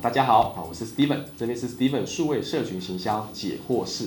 大家好，啊，我是 Steven，这边是 Steven 数位社群行销解惑室。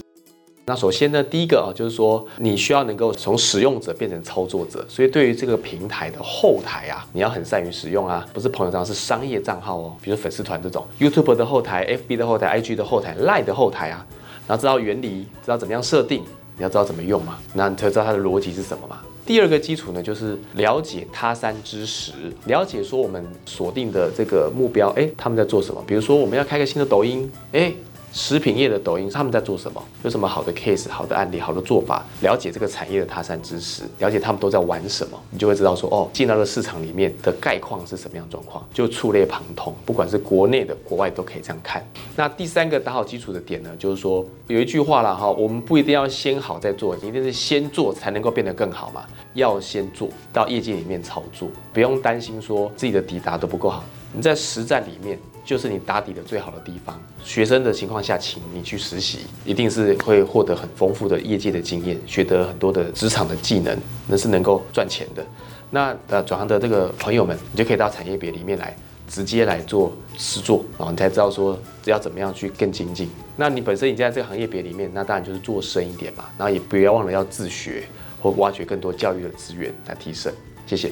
那首先呢，第一个啊，就是说你需要能够从使用者变成操作者，所以对于这个平台的后台啊，你要很善于使用啊，不是朋友账号，是商业账号哦，比如粉丝团这种，YouTube 的后台、FB 的后台、IG 的后台、Line 的后台啊，然后知道原理，知道怎么样设定，你要知道怎么用嘛，那你才知道它的逻辑是什么嘛。第二个基础呢，就是了解他山之石，了解说我们锁定的这个目标，哎，他们在做什么？比如说我们要开个新的抖音，哎。食品业的抖音，他们在做什么？有什么好的 case、好的案例、好的做法？了解这个产业的他山之石，了解他们都在玩什么，你就会知道说，哦，进到了市场里面的概况是什么样状况，就触类旁通，不管是国内的、国外都可以这样看。那第三个打好基础的点呢，就是说有一句话了哈，我们不一定要先好再做，一定是先做才能够变得更好嘛。要先做到业界里面操作，不用担心说自己的抵达都不够好。你在实战里面。就是你打底的最好的地方。学生的情况下，请你去实习，一定是会获得很丰富的业界的经验，学得很多的职场的技能，那是能够赚钱的。那呃转行的这个朋友们，你就可以到产业别里面来，直接来做实做，然后你才知道说要怎么样去更精进。那你本身已经在这个行业别里面，那当然就是做深一点嘛，然后也不要忘了要自学或挖掘更多教育的资源来提升。谢谢。